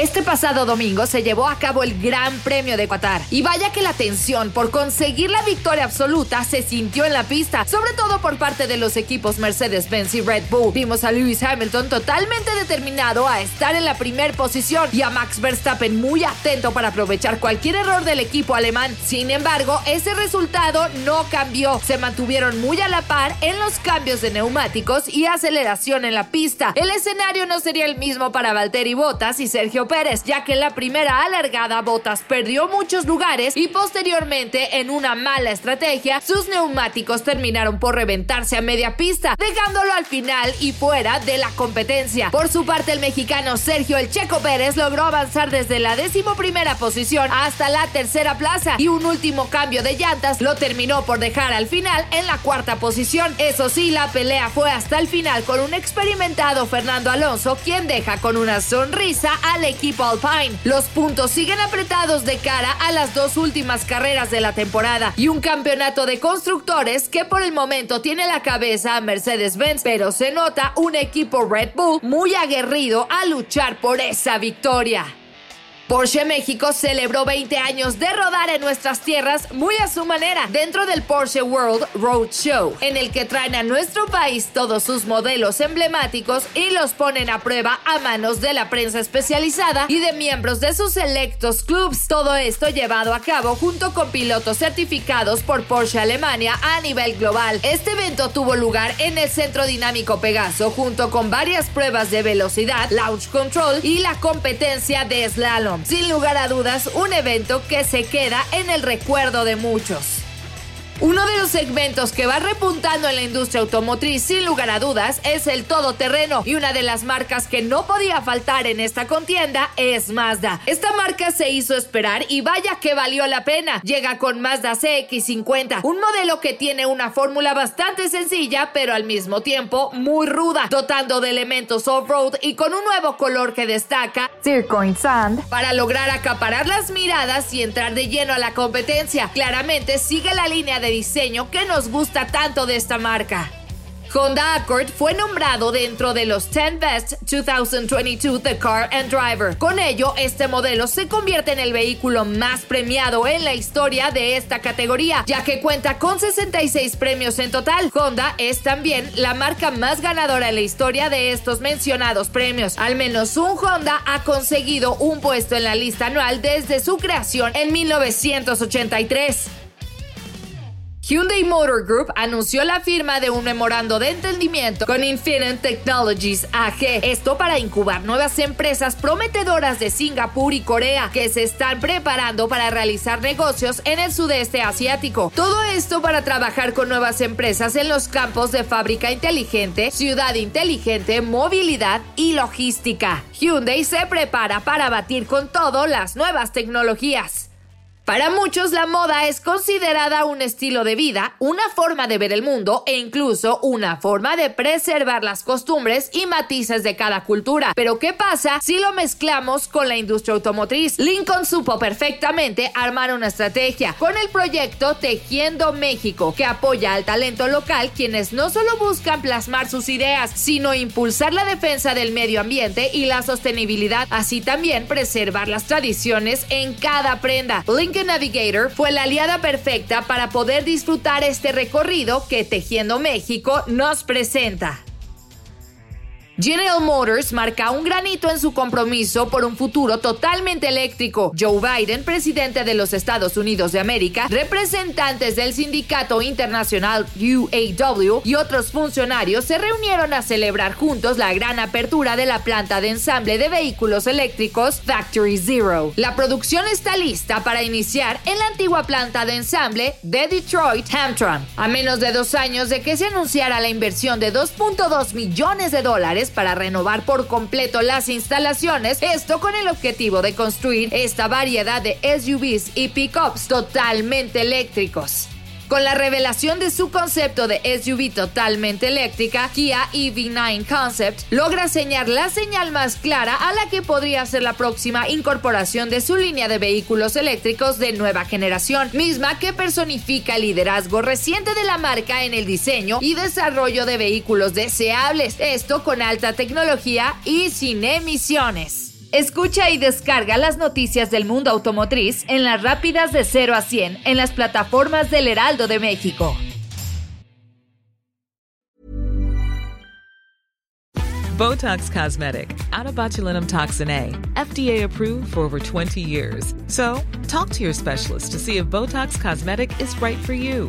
Este pasado domingo se llevó a cabo el Gran Premio de Qatar y vaya que la tensión por conseguir la victoria absoluta se sintió en la pista, sobre todo por parte de los equipos Mercedes-Benz y Red Bull. Vimos a Lewis Hamilton totalmente determinado a estar en la primera posición y a Max Verstappen muy atento para aprovechar cualquier error del equipo alemán. Sin embargo, ese resultado no cambió. Se mantuvieron muy a la par en los cambios de neumáticos y aceleración en la pista. El escenario no sería el mismo para Valtteri Bottas y Sergio Pérez, ya que en la primera alargada Bottas perdió muchos lugares y posteriormente en una mala estrategia sus neumáticos terminaron por reventarse a media pista, dejándolo al final y fuera de la competencia. Por su parte el mexicano Sergio El Checo Pérez logró avanzar desde la primera posición hasta la tercera plaza y un último cambio de llantas lo terminó por dejar al final en la cuarta posición. Eso sí, la pelea fue hasta el final con un experimentado Fernando Alonso quien deja con una sonrisa al equipo Alpine. Los puntos siguen apretados de cara a las dos últimas carreras de la temporada y un campeonato de constructores que por el momento tiene la cabeza a Mercedes-Benz, pero se nota un equipo Red Bull muy aguerrido a luchar por esa victoria. Porsche México celebró 20 años de rodar en nuestras tierras muy a su manera dentro del Porsche World Road Show, en el que traen a nuestro país todos sus modelos emblemáticos y los ponen a prueba a manos de la prensa especializada y de miembros de sus selectos clubs. Todo esto llevado a cabo junto con pilotos certificados por Porsche Alemania a nivel global. Este evento tuvo lugar en el Centro Dinámico Pegaso junto con varias pruebas de velocidad, launch control y la competencia de slalom sin lugar a dudas, un evento que se queda en el recuerdo de muchos. Uno de los segmentos que va repuntando en la industria automotriz sin lugar a dudas es el todoterreno y una de las marcas que no podía faltar en esta contienda es Mazda. Esta marca se hizo esperar y vaya que valió la pena. Llega con Mazda CX50, un modelo que tiene una fórmula bastante sencilla pero al mismo tiempo muy ruda, dotando de elementos off-road y con un nuevo color que destaca, Circoin Sand, para lograr acaparar las miradas y entrar de lleno a la competencia. Claramente sigue la línea de diseño que nos gusta tanto de esta marca. Honda Accord fue nombrado dentro de los 10 Best 2022 The Car and Driver. Con ello, este modelo se convierte en el vehículo más premiado en la historia de esta categoría, ya que cuenta con 66 premios en total. Honda es también la marca más ganadora en la historia de estos mencionados premios. Al menos un Honda ha conseguido un puesto en la lista anual desde su creación en 1983. Hyundai Motor Group anunció la firma de un memorando de entendimiento con Infinite Technologies AG, esto para incubar nuevas empresas prometedoras de Singapur y Corea que se están preparando para realizar negocios en el sudeste asiático. Todo esto para trabajar con nuevas empresas en los campos de fábrica inteligente, ciudad inteligente, movilidad y logística. Hyundai se prepara para batir con todo las nuevas tecnologías. Para muchos la moda es considerada un estilo de vida, una forma de ver el mundo e incluso una forma de preservar las costumbres y matices de cada cultura. Pero ¿qué pasa si lo mezclamos con la industria automotriz? Lincoln supo perfectamente armar una estrategia con el proyecto Tejiendo México, que apoya al talento local quienes no solo buscan plasmar sus ideas, sino impulsar la defensa del medio ambiente y la sostenibilidad, así también preservar las tradiciones en cada prenda. Navigator fue la aliada perfecta para poder disfrutar este recorrido que Tejiendo México nos presenta. General Motors marca un granito en su compromiso por un futuro totalmente eléctrico. Joe Biden, presidente de los Estados Unidos de América, representantes del sindicato internacional UAW y otros funcionarios se reunieron a celebrar juntos la gran apertura de la planta de ensamble de vehículos eléctricos Factory Zero. La producción está lista para iniciar en la antigua planta de ensamble de Detroit Hamtramck. A menos de dos años de que se anunciara la inversión de 2.2 millones de dólares para renovar por completo las instalaciones, esto con el objetivo de construir esta variedad de SUVs y pickups totalmente eléctricos. Con la revelación de su concepto de SUV totalmente eléctrica, Kia EV9 Concept logra señalar la señal más clara a la que podría ser la próxima incorporación de su línea de vehículos eléctricos de nueva generación, misma que personifica el liderazgo reciente de la marca en el diseño y desarrollo de vehículos deseables, esto con alta tecnología y sin emisiones. Escucha y descarga las noticias del mundo automotriz en las rápidas de 0 a 100 en las plataformas del Heraldo de México. Botox Cosmetic, out of botulinum toxin A, FDA approved for over 20 years. So, talk to your specialist to see if Botox Cosmetic is right for you.